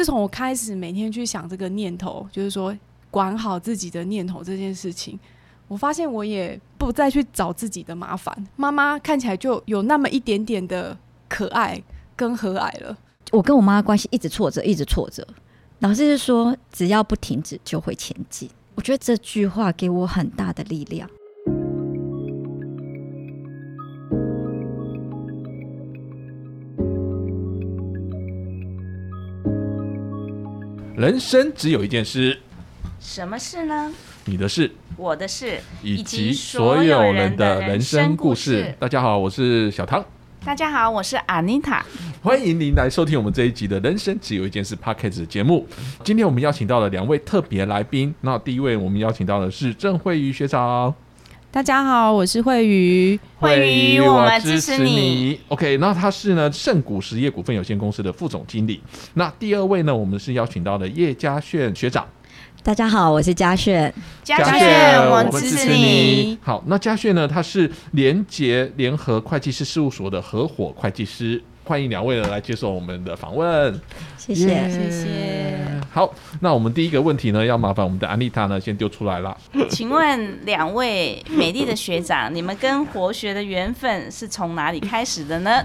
自从我开始每天去想这个念头，就是说管好自己的念头这件事情，我发现我也不再去找自己的麻烦。妈妈看起来就有那么一点点的可爱跟和蔼了。我跟我妈的关系一直挫折，一直挫折。老师是说，只要不停止，就会前进。我觉得这句话给我很大的力量。人生只有一件事，什么事呢？你的事，我的事，以及所有人的人生故事。大家好，我是小汤。大家好，我是阿妮塔。欢迎您来收听我们这一集的《人生只有一件事》Podcast 节目。今天我们邀请到了两位特别来宾。那第一位，我们邀请到的是郑慧瑜学长。大家好，我是慧瑜。慧瑜，我们支持你。OK，那他是呢圣谷实业股份有限公司的副总经理。那第二位呢，我们是邀请到的叶嘉炫学长。大家好，我是嘉炫。嘉炫，我们支持你。好，那嘉炫呢，他是联结联合会计师事务所的合伙会计师。欢迎两位呢来接受我们的访问，谢谢谢谢。好，那我们第一个问题呢，要麻烦我们的安丽塔呢先丢出来了。请问两位美丽的学长，你们跟活学的缘分是从哪里开始的呢？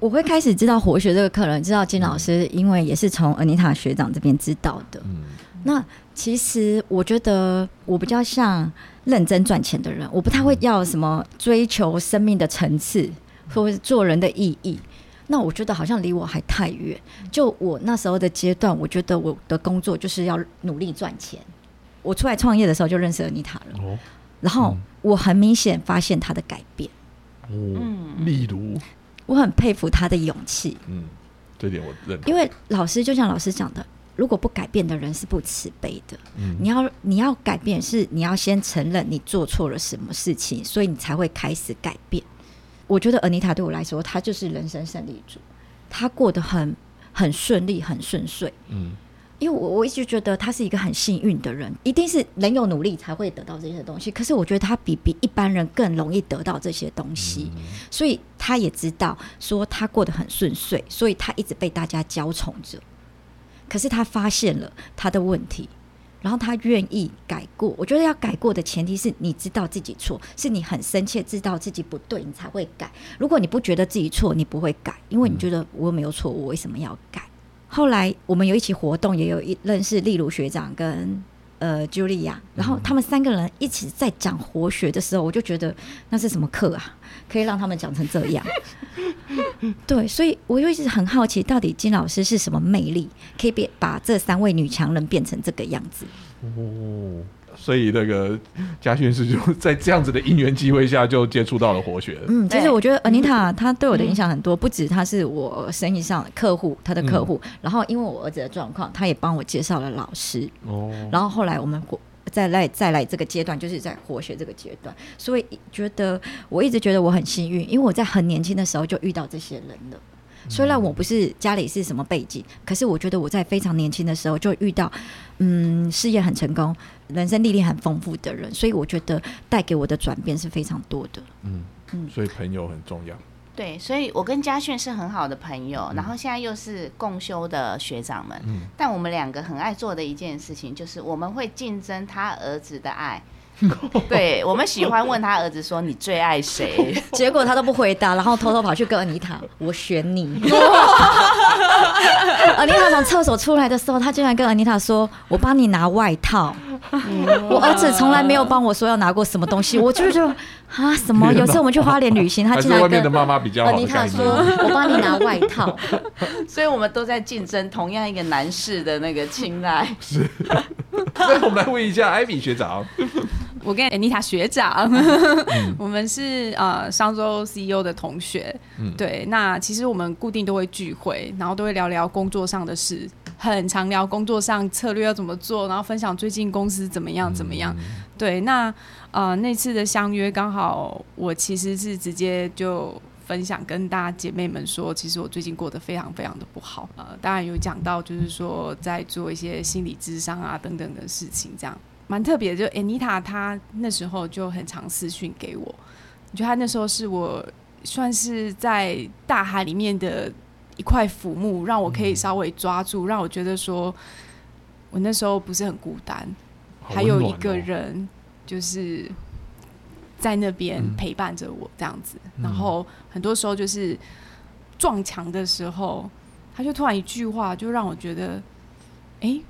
我会开始知道活学这个课人，知道金老师，因为也是从安妮塔学长这边知道的。嗯，那其实我觉得我比较像认真赚钱的人，我不太会要什么追求生命的层次或者做人的意义。那我觉得好像离我还太远。就我那时候的阶段，我觉得我的工作就是要努力赚钱。我出来创业的时候就认识了妮塔了，哦，然后我很明显发现他的改变。哦，例如，我很佩服他的勇气。嗯，这点我认。因为老师就像老师讲的，如果不改变的人是不慈悲的。嗯，你要你要改变，是你要先承认你做错了什么事情，所以你才会开始改变。我觉得尔妮塔对我来说，她就是人生胜利组，她过得很很顺利，很顺遂。嗯，因为我我一直觉得她是一个很幸运的人，一定是人有努力才会得到这些东西。可是我觉得她比比一般人更容易得到这些东西，所以她也知道说她过得很顺遂，所以她一直被大家娇宠着。可是她发现了她的问题。然后他愿意改过，我觉得要改过的前提是你知道自己错，是你很深切知道自己不对，你才会改。如果你不觉得自己错，你不会改，因为你觉得我没有错，我为什么要改？后来我们有一起活动，也有一认识例如学长跟呃 Julia，然后他们三个人一起在讲活学的时候，我就觉得那是什么课啊？可以让他们讲成这样？对，所以我又一直很好奇，到底金老师是什么魅力，可以变把这三位女强人变成这个样子？哦，所以那个嘉训是就在这样子的因缘机会下就接触到了活学。嗯，其实我觉得 Anita 她对我的影响很多，不止她是我生意上的客户，她的客户，然后因为我儿子的状况，她也帮我介绍了老师。哦，然后后来我们过。再来再来这个阶段，就是在活学这个阶段，所以觉得我一直觉得我很幸运，因为我在很年轻的时候就遇到这些人了。虽然我不是家里是什么背景，可是我觉得我在非常年轻的时候就遇到，嗯，事业很成功、人生历练很丰富的人，所以我觉得带给我的转变是非常多的。嗯嗯，所以朋友很重要。对，所以我跟嘉炫是很好的朋友，然后现在又是共修的学长们。嗯，但我们两个很爱做的一件事情，就是我们会竞争他儿子的爱。对，我们喜欢问他儿子说：“你最爱谁？” 结果他都不回答，然后偷偷跑去跟安妮塔：“我选你。”安妮塔从厕所出来的时候，他竟然跟安妮塔说：“我帮你拿外套。”我儿子从来没有帮我说要拿过什么东西，我就是就啊什么？有次我们去花莲旅行，他竟然跟安妮塔说：“我帮你拿外套。”所以我们都在竞争同样一个男士的那个青睐。是，那我们来问一下艾米学长。我跟安妮塔学长，我们是呃商周 CEO 的同学。对，那其实我们固定都会聚会，然后都会聊聊工作上的事，很常聊工作上策略要怎么做，然后分享最近公司怎么样怎么样。对，那呃那次的相约刚好，我其实是直接就分享跟大家姐妹们说，其实我最近过得非常非常的不好。呃，当然有讲到就是说在做一些心理智商啊等等的事情，这样。蛮特别的，就 Anita 她那时候就很常私讯给我，我觉得她那时候是我算是在大海里面的一块浮木，让我可以稍微抓住，让我觉得说我那时候不是很孤单，还有一个人就是在那边陪伴着我这样子。然后很多时候就是撞墙的时候，他就突然一句话，就让我觉得，哎，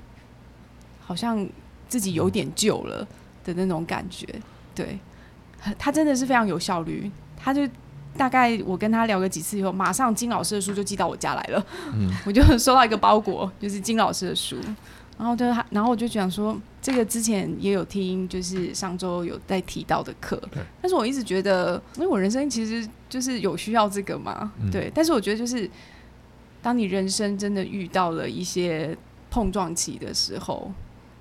好像自己有点旧了的那种感觉。对，他真的是非常有效率，他就。大概我跟他聊个几次以后，马上金老师的书就寄到我家来了。嗯，我就收到一个包裹，就是金老师的书。然后就然后我就讲说，这个之前也有听，就是上周有在提到的课。对。但是我一直觉得，因为我人生其实就是有需要这个嘛。对。但是我觉得，就是当你人生真的遇到了一些碰撞期的时候。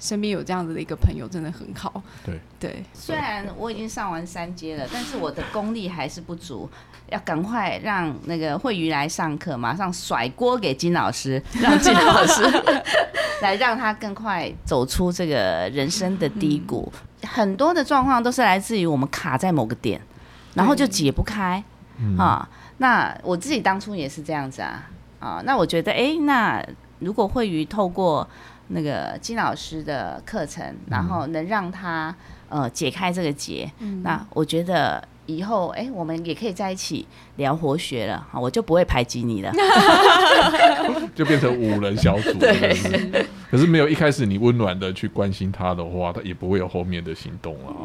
身边有这样子的一个朋友，真的很好。对对，虽然我已经上完三阶了，但是我的功力还是不足，要赶快让那个慧瑜来上课，马上甩锅给金老师，让金老师 来让他更快走出这个人生的低谷。很多的状况都是来自于我们卡在某个点，然后就解不开啊。那我自己当初也是这样子啊啊。那我觉得，哎，那如果慧瑜透过那个金老师的课程，然后能让他呃解开这个结，那我觉得以后哎，我们也可以在一起聊活学了，我就不会排挤你了，就变成五人小组。对，可是没有一开始你温暖的去关心他的话，他也不会有后面的行动啊。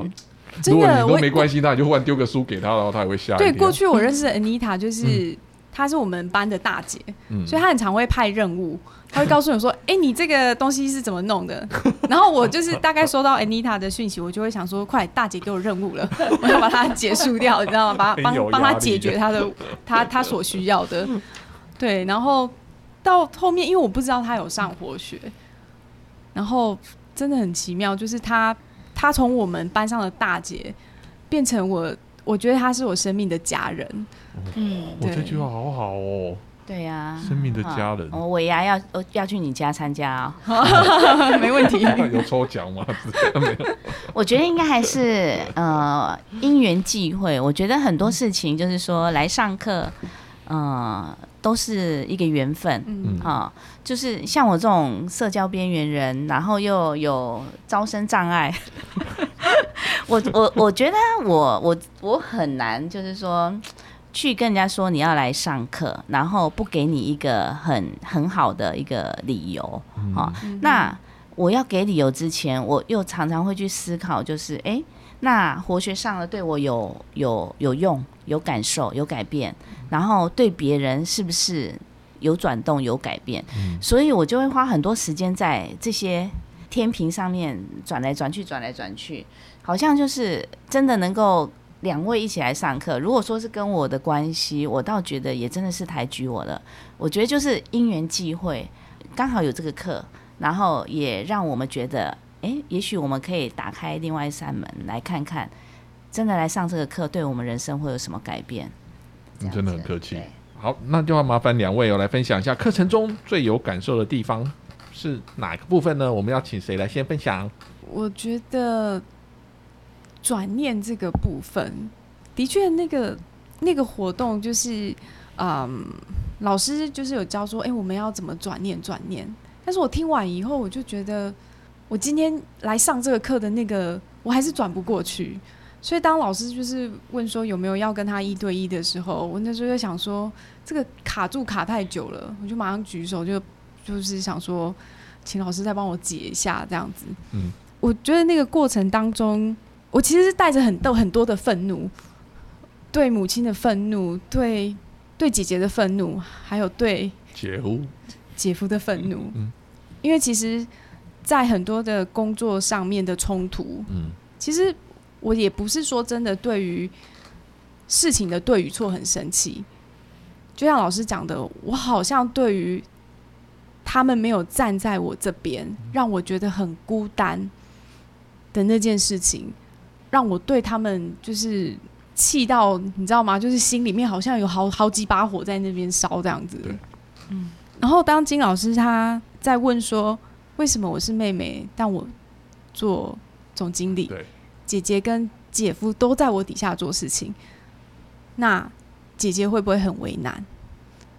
如果你都没关心他，你就忽然丢个书给他，然后他也会吓。对，过去我认识的 Anita 就是。她是我们班的大姐，所以她很常会派任务，她会告诉你说：“哎，你这个东西是怎么弄的？” 然后我就是大概收到 Anita 的讯息，我就会想说：“快，大姐给我任务了，我要把它结束掉，你知道吗？把帮帮她解决她的她她所需要的。”对，然后到后面，因为我不知道她有上活学，然后真的很奇妙，就是她她从我们班上的大姐变成我，我觉得她是我生命的家人。嗯，我这句话好好哦。对呀，生命的家人。我尾牙要要去你家参加哦，没问题。有抽奖吗？没有。我觉得应该还是呃因缘际会。我觉得很多事情就是说来上课，呃，都是一个缘分。嗯，哈，就是像我这种社交边缘人，然后又有招生障碍，我我我觉得我我我很难，就是说。去跟人家说你要来上课，然后不给你一个很很好的一个理由，好，那我要给理由之前，我又常常会去思考，就是哎，那活学上了对我有有有用、有感受、有改变，然后对别人是不是有转动、有改变？所以我就会花很多时间在这些天平上面转来转去、转来转去，好像就是真的能够。两位一起来上课，如果说是跟我的关系，我倒觉得也真的是抬举我了。我觉得就是因缘际会，刚好有这个课，然后也让我们觉得，哎，也许我们可以打开另外一扇门，来看看，真的来上这个课，对我们人生会有什么改变。你真的很客气。好，那就要麻烦两位哦，来分享一下课程中最有感受的地方是哪个部分呢？我们要请谁来先分享？我觉得。转念这个部分，的确，那个那个活动就是，嗯，老师就是有教说，哎，我们要怎么转念转念。但是我听完以后，我就觉得，我今天来上这个课的那个，我还是转不过去。所以当老师就是问说有没有要跟他一对一的时候，我那时候就想说，这个卡住卡太久了，我就马上举手，就就是想说，请老师再帮我解一下这样子。嗯，我觉得那个过程当中。我其实是带着很多很多的愤怒，对母亲的愤怒，对对姐姐的愤怒，还有对姐夫姐夫的愤怒。嗯，因为其实，在很多的工作上面的冲突，嗯，其实我也不是说真的对于事情的对与错很生气。就像老师讲的，我好像对于他们没有站在我这边，让我觉得很孤单的那件事情。让我对他们就是气到，你知道吗？就是心里面好像有好好几把火在那边烧这样子。嗯。然后当金老师他在问说，为什么我是妹妹，但我做总经理，姐姐跟姐夫都在我底下做事情，那姐姐会不会很为难？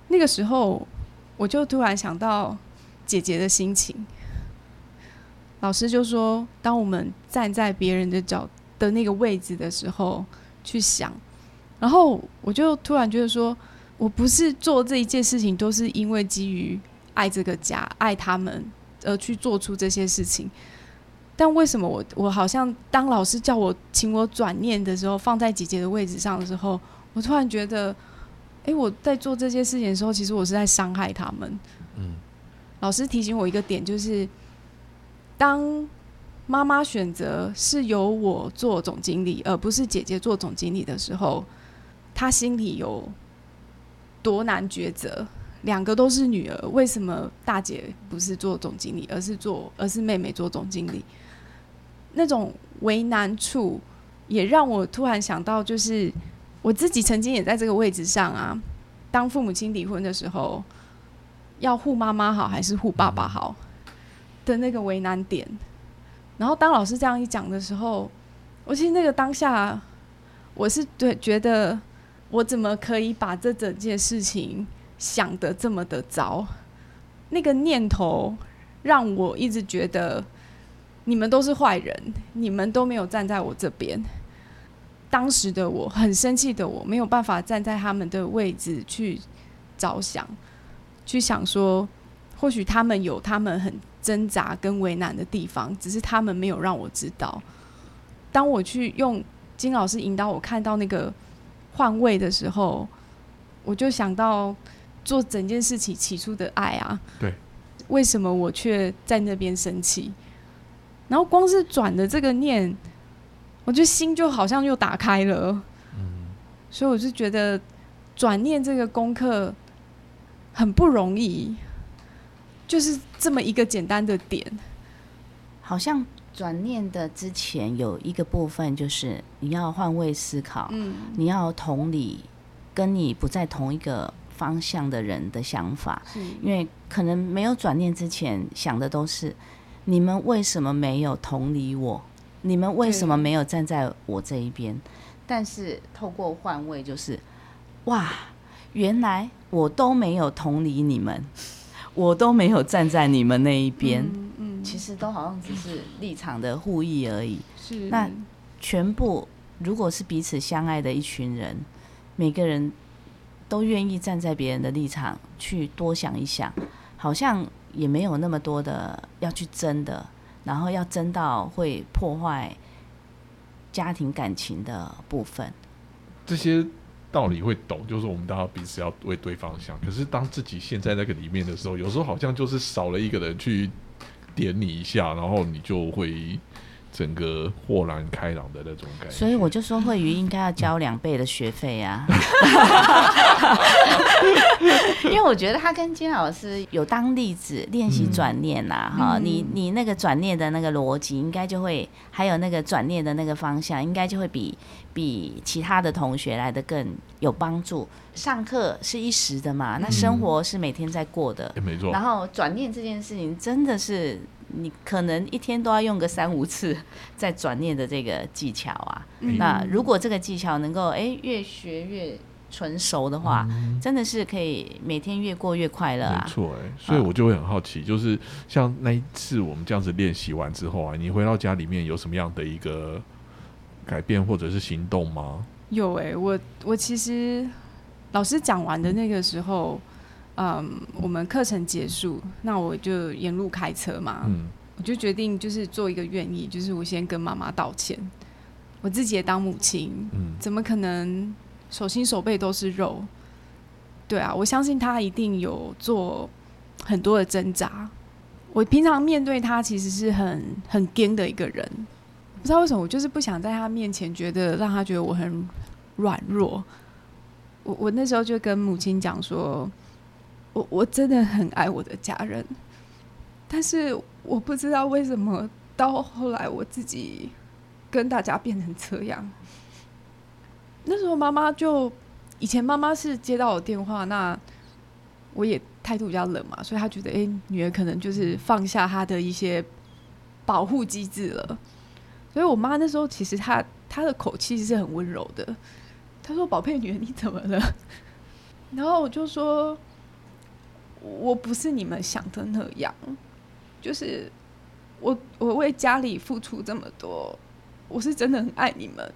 那个时候，我就突然想到姐姐的心情。老师就说：“当我们站在别人的角的那个位置的时候，去想。”然后我就突然觉得说：“我不是做这一件事情，都是因为基于爱这个家、爱他们而去做出这些事情。但为什么我我好像当老师叫我请我转念的时候，放在姐姐的位置上的时候，我突然觉得，哎，我在做这些事情的时候，其实我是在伤害他们。”嗯，老师提醒我一个点就是。当妈妈选择是由我做总经理，而不是姐姐做总经理的时候，她心里有多难抉择？两个都是女儿，为什么大姐不是做总经理，而是做，而是妹妹做总经理？那种为难处，也让我突然想到，就是我自己曾经也在这个位置上啊。当父母亲离婚的时候，要护妈妈好还是护爸爸好？的那个为难点，然后当老师这样一讲的时候，我其实那个当下，我是对觉得我怎么可以把这整件事情想得这么的糟？那个念头让我一直觉得你们都是坏人，你们都没有站在我这边。当时的我很生气的，我没有办法站在他们的位置去着想，去想说，或许他们有他们很。挣扎跟为难的地方，只是他们没有让我知道。当我去用金老师引导我看到那个换位的时候，我就想到做整件事情起初的爱啊。对，为什么我却在那边生气？然后光是转的这个念，我觉得心就好像又打开了。嗯，所以我就觉得转念这个功课很不容易。就是这么一个简单的点，好像转念的之前有一个部分，就是你要换位思考，嗯，你要同理跟你不在同一个方向的人的想法，因为可能没有转念之前想的都是你们为什么没有同理我，你们为什么没有站在我这一边？但是透过换位，就是哇，原来我都没有同理你们。我都没有站在你们那一边，嗯，其实都好像只是立场的互益而已。是，那全部如果是彼此相爱的一群人，每个人都愿意站在别人的立场去多想一想，好像也没有那么多的要去争的，然后要争到会破坏家庭感情的部分。这些。道理会懂，就是我们大家彼此要为对方想。可是当自己陷在那个里面的时候，有时候好像就是少了一个人去点你一下，然后你就会。整个豁然开朗的那种感觉，所以我就说慧瑜应该要交两倍的学费啊，因为我觉得他跟金老师有当例子练习转念呐，哈，你你那个转念的那个逻辑，应该就会还有那个转念的那个方向，应该就会比比其他的同学来的更有帮助。上课是一时的嘛，那生活是每天在过的，没错。然后转念这件事情真的是。你可能一天都要用个三五次 在转念的这个技巧啊。那如果这个技巧能够哎越学越纯熟的话，真的是可以每天越过越快乐啊。没错哎，所以我就会很好奇，就是像那一次我们这样子练习完之后啊，你回到家里面有什么样的一个改变或者是行动吗？有哎，我我其实老师讲完的那个时候。嗯，我们课程结束，那我就沿路开车嘛。嗯，我就决定就是做一个愿意，就是我先跟妈妈道歉。我自己也当母亲，嗯，怎么可能手心手背都是肉？对啊，我相信他一定有做很多的挣扎。我平常面对他其实是很很坚的一个人，不知道为什么，我就是不想在他面前觉得让他觉得我很软弱。我我那时候就跟母亲讲说。我我真的很爱我的家人，但是我不知道为什么到后来我自己跟大家变成这样。那时候妈妈就以前妈妈是接到我电话，那我也态度比较冷嘛，所以她觉得哎，女儿可能就是放下她的一些保护机制了。所以我妈那时候其实她她的口气是很温柔的，她说：“宝贝女儿，你怎么了？”然后我就说。我不是你们想的那样，就是我我为家里付出这么多，我是真的很爱你们。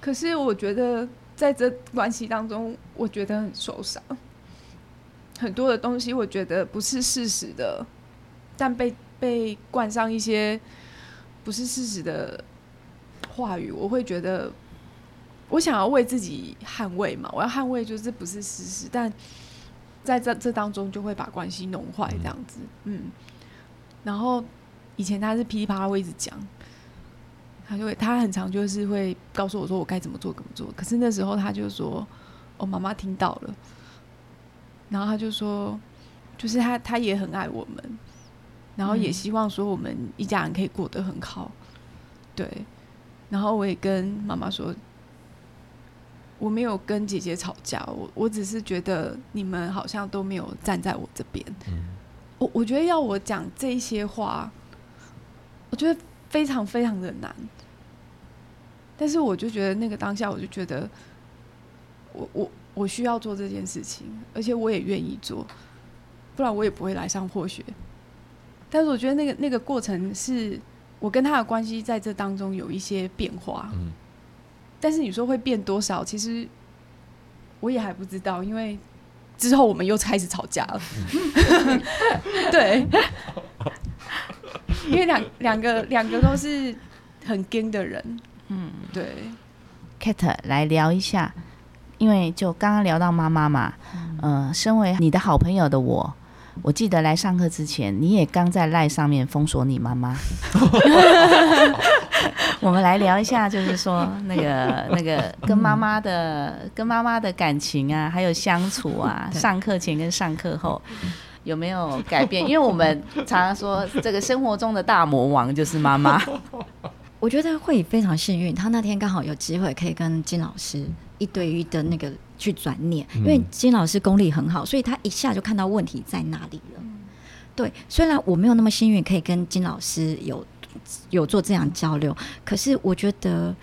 可是我觉得在这关系当中，我觉得很受伤，很多的东西我觉得不是事实的，但被被冠上一些不是事实的话语，我会觉得我想要为自己捍卫嘛，我要捍卫就是不是事实，但。在这这当中，就会把关系弄坏这样子，嗯。然后以前他是噼里啪啦会一直讲，他就会他很常就是会告诉我说我该怎么做怎么做。可是那时候他就说，哦，妈妈听到了。然后他就说，就是他他也很爱我们，然后也希望说我们一家人可以过得很好，对。然后我也跟妈妈说。我没有跟姐姐吵架，我我只是觉得你们好像都没有站在我这边。我我觉得要我讲这些话，我觉得非常非常的难。但是我就觉得那个当下，我就觉得我我我需要做这件事情，而且我也愿意做，不然我也不会来上破学。但是我觉得那个那个过程是我跟他的关系在这当中有一些变化。但是你说会变多少？其实我也还不知道，因为之后我们又开始吵架了。对，因为两两个两个都是很硬的人。嗯，对。Kate 来聊一下，因为就刚刚聊到妈妈嘛，嗯，身为你的好朋友的我。我记得来上课之前，你也刚在赖上面封锁你妈妈。我们来聊一下，就是说那个 那个跟妈妈的跟妈妈的感情啊，还有相处啊，上课前跟上课后有没有改变？因为我们常常说，这个生活中的大魔王就是妈妈。我觉得会非常幸运，他那天刚好有机会可以跟金老师一对一的那个。去转念，因为金老师功力很好，所以他一下就看到问题在哪里了。对，虽然我没有那么幸运可以跟金老师有有做这样交流，可是我觉得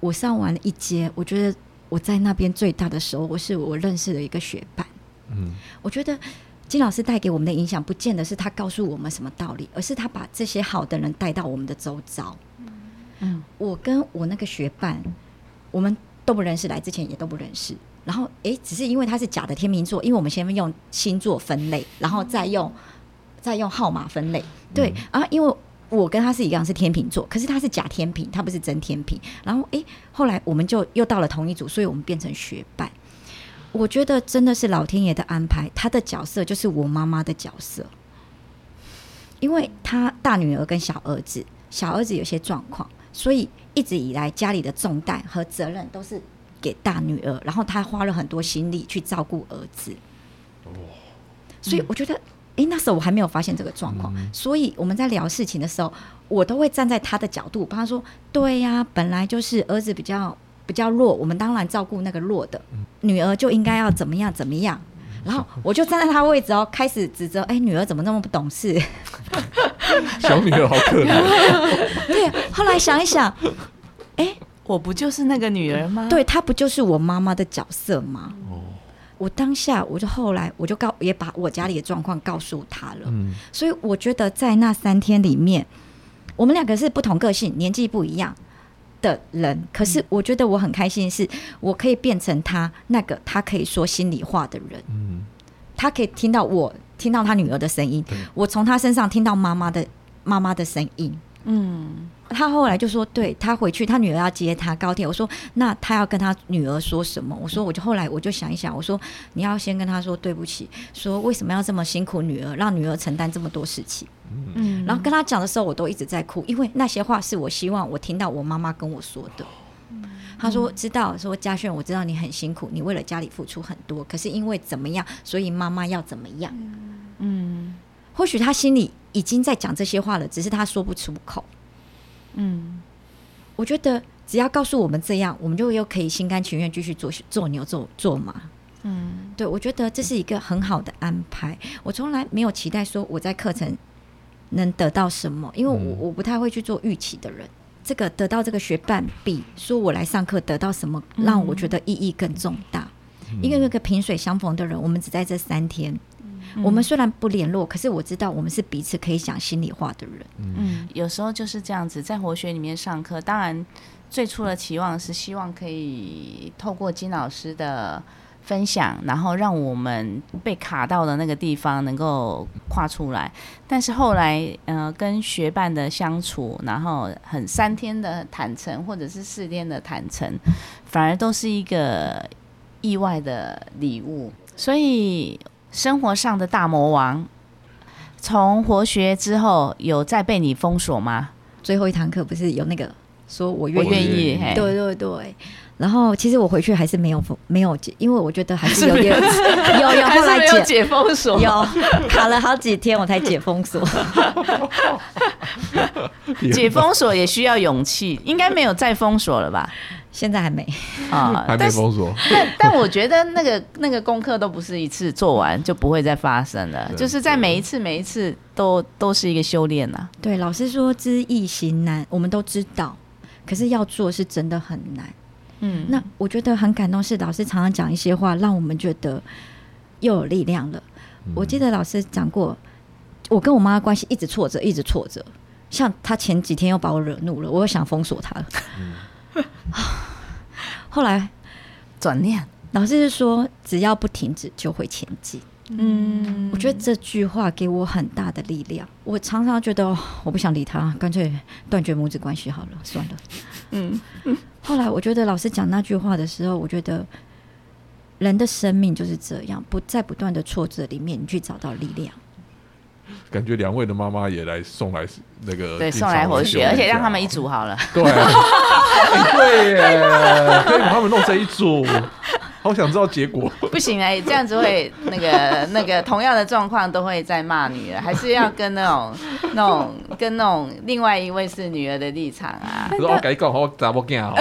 我上完了一阶，我觉得我在那边最大的收获是我认识了一个学伴。嗯，我觉得金老师带给我们的影响，不见得是他告诉我们什么道理，而是他把这些好的人带到我们的周遭。嗯，我跟我那个学伴，我们都不认识，来之前也都不认识。然后，哎，只是因为他是假的天秤座，因为我们先用星座分类，然后再用再用号码分类。对，然后因为我跟他是一样是天秤座，可是他是假天平，他不是真天平。然后，哎，后来我们就又到了同一组，所以我们变成学伴。我觉得真的是老天爷的安排，他的角色就是我妈妈的角色，因为他大女儿跟小儿子，小儿子有些状况，所以一直以来家里的重担和责任都是。给大女儿，然后她花了很多心力去照顾儿子。所以我觉得，哎，那时候我还没有发现这个状况，所以我们在聊事情的时候，我都会站在他的角度，帮他说：“对呀，本来就是儿子比较比较弱，我们当然照顾那个弱的女儿，就应该要怎么样怎么样。”然后我就站在他位置哦，开始指责：“哎，女儿怎么那么不懂事？小女儿好可怜。”对，后来想一想，哎。我不就是那个女儿吗？对，她不就是我妈妈的角色吗？哦，我当下我就后来我就告也把我家里的状况告诉她了。嗯，所以我觉得在那三天里面，我们两个是不同个性、年纪不一样的人，可是我觉得我很开心，是我可以变成他那个他可以说心里话的人。嗯，他可以听到我听到他女儿的声音，我从他身上听到妈妈的妈妈的声音。嗯。他后来就说：“对他回去，他女儿要接他高铁。”我说：“那他要跟他女儿说什么？”我说：“我就后来我就想一想，我说你要先跟他说对不起，说为什么要这么辛苦女儿，让女儿承担这么多事情。”嗯，然后跟他讲的时候，我都一直在哭，因为那些话是我希望我听到我妈妈跟我说的。他说：“知道，说嘉轩，我知道你很辛苦，你为了家里付出很多，可是因为怎么样，所以妈妈要怎么样？嗯，或许他心里已经在讲这些话了，只是他说不出口。”嗯，我觉得只要告诉我们这样，我们就又可以心甘情愿继续做做牛做做马。嗯，对，我觉得这是一个很好的安排。我从来没有期待说我在课程能得到什么，因为我我不太会去做预期的人。这个得到这个学伴比说我来上课得到什么，让我觉得意义更重大。因为那个萍水相逢的人，我们只在这三天，我们虽然不联络，可是我知道我们是彼此可以讲心里话的人。嗯，有时候就是这样子，在活学里面上课，当然最初的期望是希望可以透过金老师的分享，然后让我们被卡到的那个地方能够跨出来。但是后来，呃，跟学伴的相处，然后很三天的坦诚，或者是四天的坦诚，反而都是一个意外的礼物。所以，生活上的大魔王，从活学之后有再被你封锁吗？最后一堂课不是有那个说我我愿愿意，对对对。然后其实我回去还是没有封没有解，因为我觉得还是有 点有有后来解解封锁，有卡了好几天我才解封锁。解封锁也需要勇气，应该没有再封锁了吧？现在还没，啊，还没封锁，但但我觉得那个那个功课都不是一次做完就不会再发生了，就是在每一次每一次都都是一个修炼呐。对，老师说知易行难，我们都知道，可是要做是真的很难。嗯，那我觉得很感动，是老师常常讲一些话，让我们觉得又有力量了。我记得老师讲过，我跟我妈的关系一直挫折，一直挫折。像他前几天又把我惹怒了，我又想封锁他了。后来转念，老师是说，只要不停止，就会前进。嗯，我觉得这句话给我很大的力量。我常常觉得，哦我不想理他，干脆断绝母子关系好了，算了。嗯，后来我觉得老师讲那句话的时候，我觉得人的生命就是这样，不在不断的挫折里面，你去找到力量。感觉两位的妈妈也来送来那个对，送来活血，而且让他们一组好了。对啊，哎对耶，可以把他们弄成一组，好想知道结果。不行哎，这样子会那个 那个同样的状况都会在骂女儿，还是要跟那种 那种跟那种另外一位是女儿的立场啊。我说我跟你讲，我查某囝好，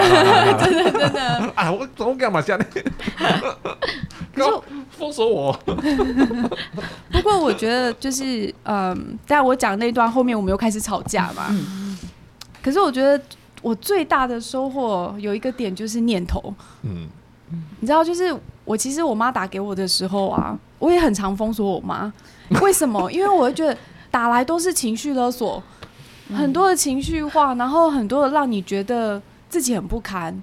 真的真的啊，我查某囝嘛下呢，告封锁我。不过我觉得就是，嗯，但我讲那段后面我们又开始吵架嘛。可是我觉得我最大的收获有一个点就是念头，嗯，你知道，就是我其实我妈打给我的时候啊，我也很常封锁我妈。为什么？因为我会觉得打来都是情绪勒索，很多的情绪化，然后很多的让你觉得自己很不堪。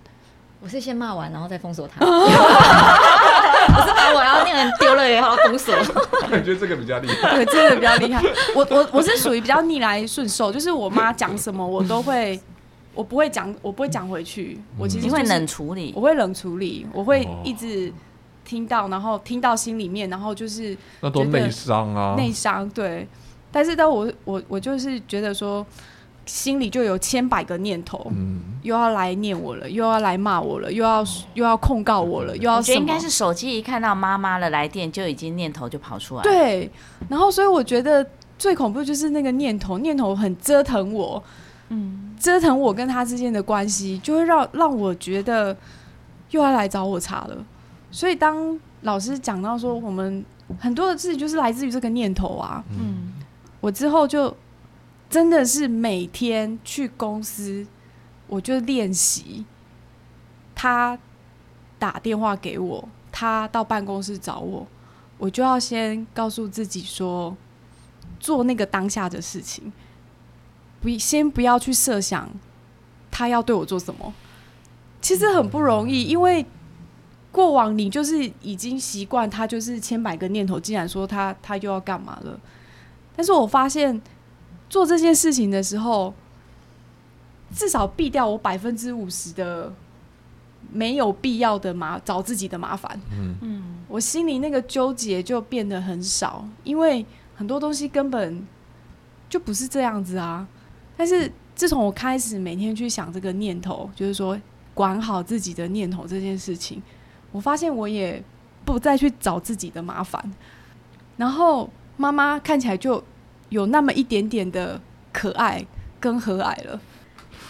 我是先骂完，然后再封锁他。我是把我要那个人丢了以后封锁。感觉这个比较厉害。对，这个比较厉害。我我我是属于比较逆来顺受，就是我妈讲什么我都会，我不会讲，我不会讲回去。我其实、就是、你会冷处理？我，会冷处理，我会哦一直听到，然后听到心里面，然后就是那都内伤啊，内伤。对，但是当我我我就是觉得说，心里就有千百个念头，嗯，又要来念我了，又要来骂我了，又要又要控告我了，又要觉得应该是手机一看到妈妈的来电，就已经念头就跑出来。，对，然后所以我觉得最恐怖就是那个念头，念头很折腾我，嗯，折腾我跟他之间的关系，就会让让我觉得又要来找我茬了。所以当老师讲到说我们很多的事情就是来自于这个念头啊，嗯，我之后就真的是每天去公司，我就练习他打电话给我，他到办公室找我，我就要先告诉自己说，做那个当下的事情，不先不要去设想他要对我做什么，其实很不容易，因为。过往你就是已经习惯他就是千百个念头，既然说他他又要干嘛了，但是我发现做这件事情的时候，至少避掉我百分之五十的没有必要的麻找自己的麻烦。嗯嗯，我心里那个纠结就变得很少，因为很多东西根本就不是这样子啊。但是自从我开始每天去想这个念头，就是说管好自己的念头这件事情，我发现我也不再去找自己的麻烦，然后妈妈看起来就有那么一点点的可爱跟和蔼了。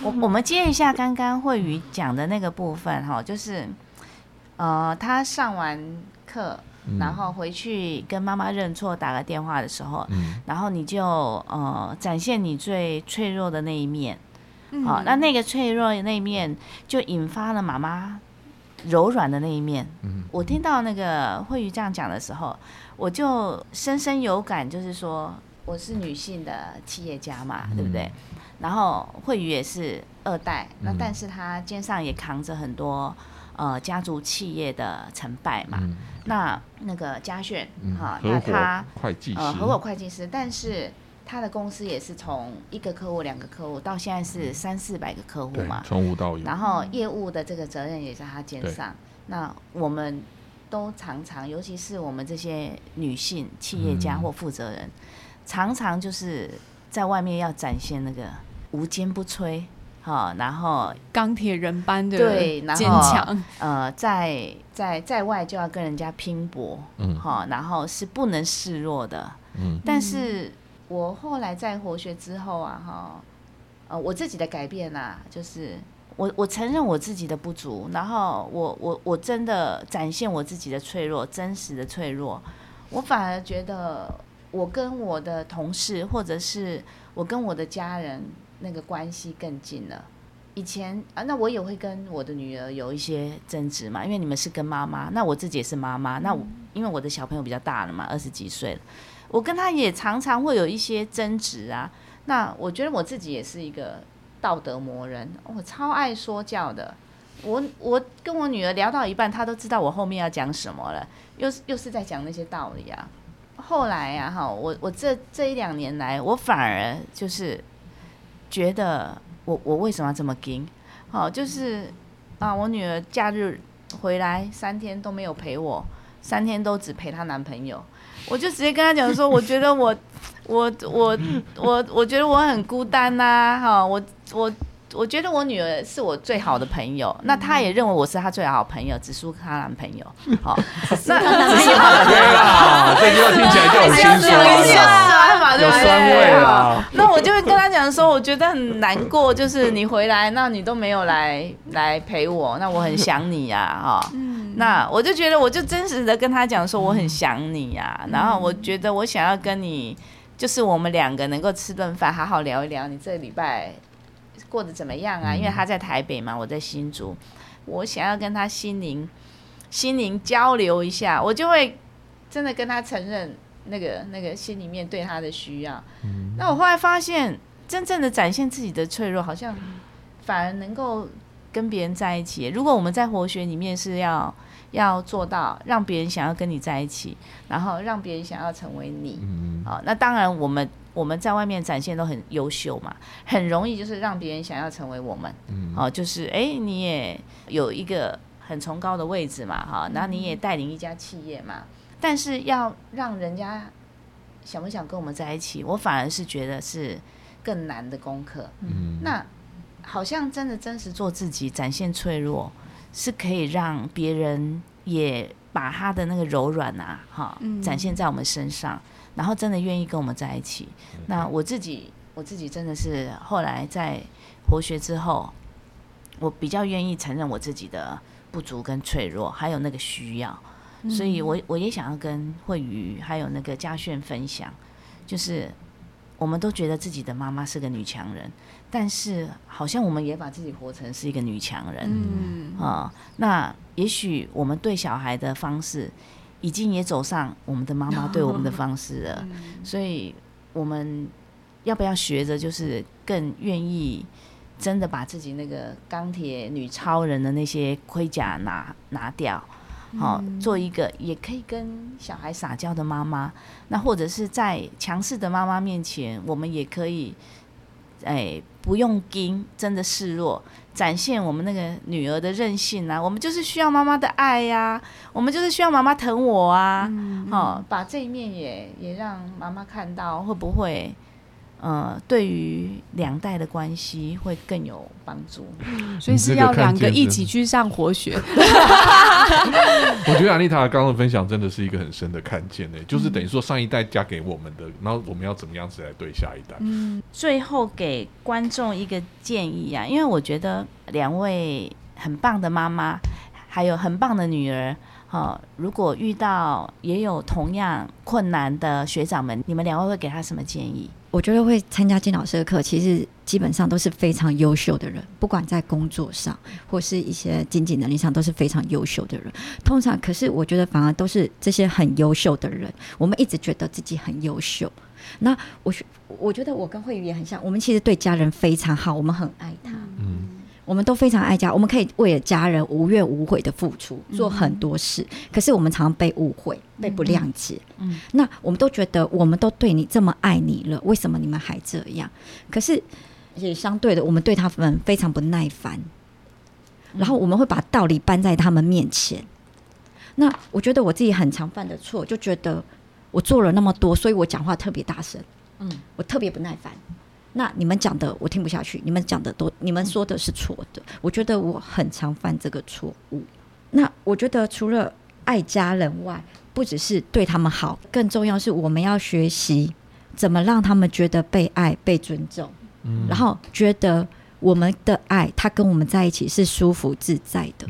我我们接一下刚刚慧宇讲的那个部分哈，就是呃，他上完课，嗯。然后回去跟妈妈认错，打个电话的时候，嗯。然后你就呃展现你最脆弱的那一面，嗯。好、那那个脆弱的那一面就引发了妈妈柔软的那一面。嗯。我听到那个慧瑜这样讲的时候，我就深深有感，就是说我是女性的企业家嘛，对不对？然后慧宇也是二代，那但是他肩上也扛着很多呃家族企业的成败嘛。那那个嘉炫哈，那他会计师，呃，合伙会计师，但是他的公司也是从一个客户、两个客户到现在是三四百个客户嘛，从无到有。然后业务的这个责任也在他肩上。那我们都常常，尤其是我们这些女性企业家或负责人，常常就是在外面要展现那个。无坚不摧，哈，然后钢铁人般的对，坚强，呃，在在在外就要跟人家拼搏，嗯，哈，然后是不能示弱的，嗯，但是我后来在活学之后啊，哈，呃，我自己的改变啊，就是我我承认我自己的不足，然后我我我真的展现我自己的脆弱，真实的脆弱，我反而觉得我跟我的同事，或者是我跟我的家人。那个关系更近了。以前啊，那我也会跟我的女儿有一些争执嘛，因为你们是跟妈妈，那我自己也是妈妈，那我因为我的小朋友比较大了嘛，二十几岁了，我跟他也常常会有一些争执啊。那我觉得我自己也是一个道德魔人，我超爱说教的。我我跟我女儿聊到一半，她都知道我后面要讲什么了，又又是在讲那些道理啊。后来呀，哈，我我这这一两年来，我反而就是。觉得我我为什么要这么惊？好，就是啊，我女儿假日回来三天都没有陪我，三天都只陪她男朋友，我就直接跟她讲说，我觉得我 我我我我觉得我很孤单呐，哈，我我。我觉得我女儿是我最好的朋友，那她也认为我是她最好的朋友，只输她男朋友。好，那 只输她男朋友，这句话听起来就很心酸，有酸味啊。那我就会跟她讲说，我觉得很难过，就是你回来，那你都没有来来陪我，那我很想你呀，哈。那我就觉得，我就真实的跟她讲说，我很想你呀。然后我觉得我想要跟你，就是我们两个能够吃顿饭，好好聊一聊你这个礼拜。过得怎么样啊？因为他在台北嘛，我在新竹，我想要跟他心灵心灵交流一下，我就会真的跟他承认那个那个心里面对他的需要。那我后来发现，真正的展现自己的脆弱，好像反而能够跟别人在一起。如果我们在活学里面是要要做到让别人想要跟你在一起，然后让别人想要成为你，好，那当然我们。我们在外面展现都很优秀嘛，很容易就是让别人想要成为我们，嗯。哦，就是哎，你也有一个很崇高的位置嘛，哈，然后你也带领一家企业嘛，但是要让人家想不想跟我们在一起，我反而是觉得是更难的功课。嗯，那好像真的真实做自己，展现脆弱，是可以让别人也把他的那个柔软啊，哈，展现在我们身上。然后真的愿意跟我们在一起，那我自己我自己真的是后来在活学之后，我比较愿意承认我自己的不足跟脆弱，还有那个需要，所以我我也想要跟慧宇还有那个嘉炫分享，就是我们都觉得自己的妈妈是个女强人，但是好像我们也把自己活成是一个女强人，嗯。啊，那也许我们对小孩的方式。已经也走上我们的妈妈 对我们的方式了，所以我们要不要学着，就是更愿意真的把自己那个钢铁女超人的那些盔甲拿拿掉，好做一个也可以跟小孩撒娇的妈妈，那或者是在强势的妈妈面前，我们也可以。哎，不用惊，真的示弱，展现我们那个女儿的韧性啊！我们就是需要妈妈的爱呀，我们就是需要妈妈疼我啊！哦，把这一面也也让妈妈看到，会不会？呃，对于两代的关系会更有帮助，所以是要两个一起去上活学。我觉得阿丽塔刚刚的分享真的是一个很深的看见呢，就是等于说上一代嫁给我们的，然后我们要怎么样子来对下一代？嗯，最后给观众一个建议啊，因为我觉得两位很棒的妈妈，还有很棒的女儿，哈，如果遇到也有同样困难的学长们，你们两位会给他什么建议？我觉得会参加金老师的课，其实基本上都是非常优秀的人，不管在工作上或是一些经济能力上，都是非常优秀的人。通常，可是我觉得反而都是这些很优秀的人，我们一直觉得自己很优秀。那我我觉得我跟慧宇也很像，我们其实对家人非常好，我们很爱他。嗯。我们都非常爱家，我们可以为了家人无怨无悔的付出，做很多事。可是我们常常被误会、被不谅解。嗯，那我们都觉得，我们都对你这么爱你了，为什么你们还这样？可是也相对的，我们对他们非常不耐烦。然后我们会把道理搬在他们面前。那我觉得我自己很常犯的错，就觉得我做了那么多，所以我讲话特别大声。嗯，我特别不耐烦。那你们讲的我听不下去，你们讲的都你们说的是错的，我觉得我很常犯这个错误。那我觉得除了爱家人外，不只是对他们好，更重要是我们要学习怎么让他们觉得被爱、被尊重，嗯，然后觉得我们的爱他跟我们在一起是舒服自在的。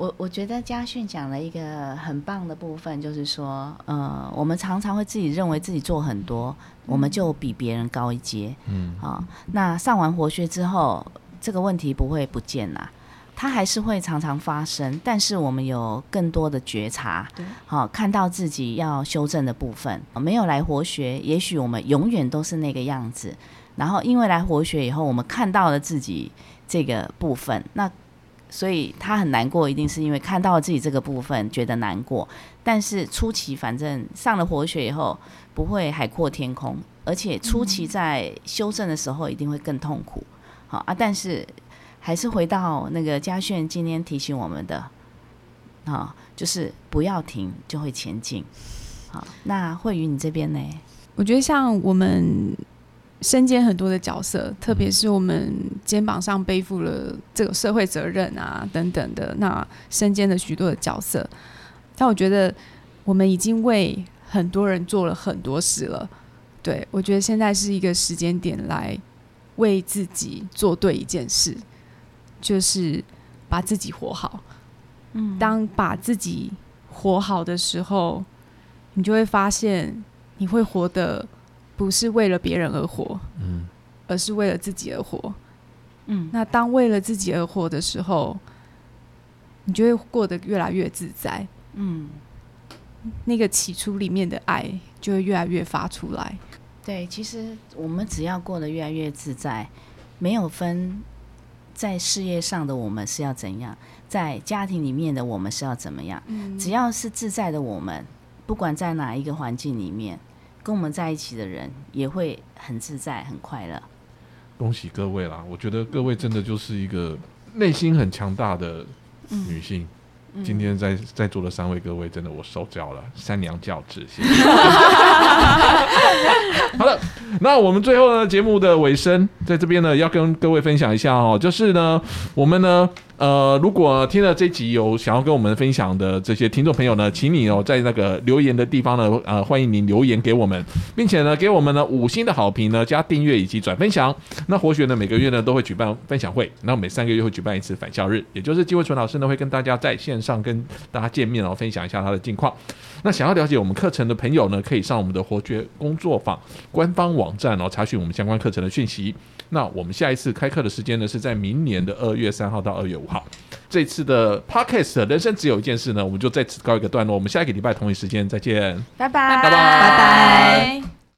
我我觉得嘉训讲了一个很棒的部分，就是说，呃，我们常常会自己认为自己做很多，我们就比别人高一阶，嗯，啊，那上完活学之后，这个问题不会不见啦，它还是会常常发生，但是我们有更多的觉察，好，看到自己要修正的部分，没有来活学，也许我们永远都是那个样子，然后因为来活学以后，我们看到了自己这个部分，那。所以他很难过，一定是因为看到了自己这个部分觉得难过。但是初期反正上了活学以后，不会海阔天空，而且初期在修正的时候一定会更痛苦。好啊，但是还是回到那个嘉炫今天提醒我们的，啊，就是不要停就会前进。好，那慧宇你这边呢？我觉得像我们。身兼很多的角色，特别是我们肩膀上背负了这个社会责任啊等等的，那身兼了许多的角色。但我觉得我们已经为很多人做了很多事了。对我觉得现在是一个时间点来为自己做对一件事，就是把自己活好。嗯，当把自己活好的时候，你就会发现你会活得。不是为了别人而活，嗯，而是为了自己而活，嗯。那当为了自己而活的时候，你就会过得越来越自在，嗯。那个起初里面的爱就会越来越发出来。对，其实我们只要过得越来越自在，没有分在事业上的我们是要怎样，在家庭里面的我们是要怎么样，嗯。只要是自在的我们，不管在哪一个环境里面。跟我们在一起的人也会很自在、很快乐。恭喜各位啦！我觉得各位真的就是一个内心很强大的女性。今天在在座的三位各位，真的我受教了，三娘教子。谢谢。好了，那我们最后呢，节目的尾声，在这边呢，要跟各位分享一下哦，就是呢，我们呢。呃，如果听了这集有想要跟我们分享的这些听众朋友呢，请你哦在那个留言的地方呢，呃，欢迎您留言给我们，并且呢给我们呢五星的好评呢，加订阅以及转分享。那活学呢每个月呢都会举办分享会，然后每三个月会举办一次返校日，也就是金惠纯老师呢会跟大家在线上跟大家见面，然后分享一下他的近况。那想要了解我们课程的朋友呢，可以上我们的活学工作坊官方网站，然后查询我们相关课程的讯息。那我们下一次开课的时间呢，是在明年的二月三号到二月五号。这次的 podcast 人生只有一件事呢，我们就在此告一个段落。我们下一个礼拜同一时间再见，拜拜，拜拜，拜拜。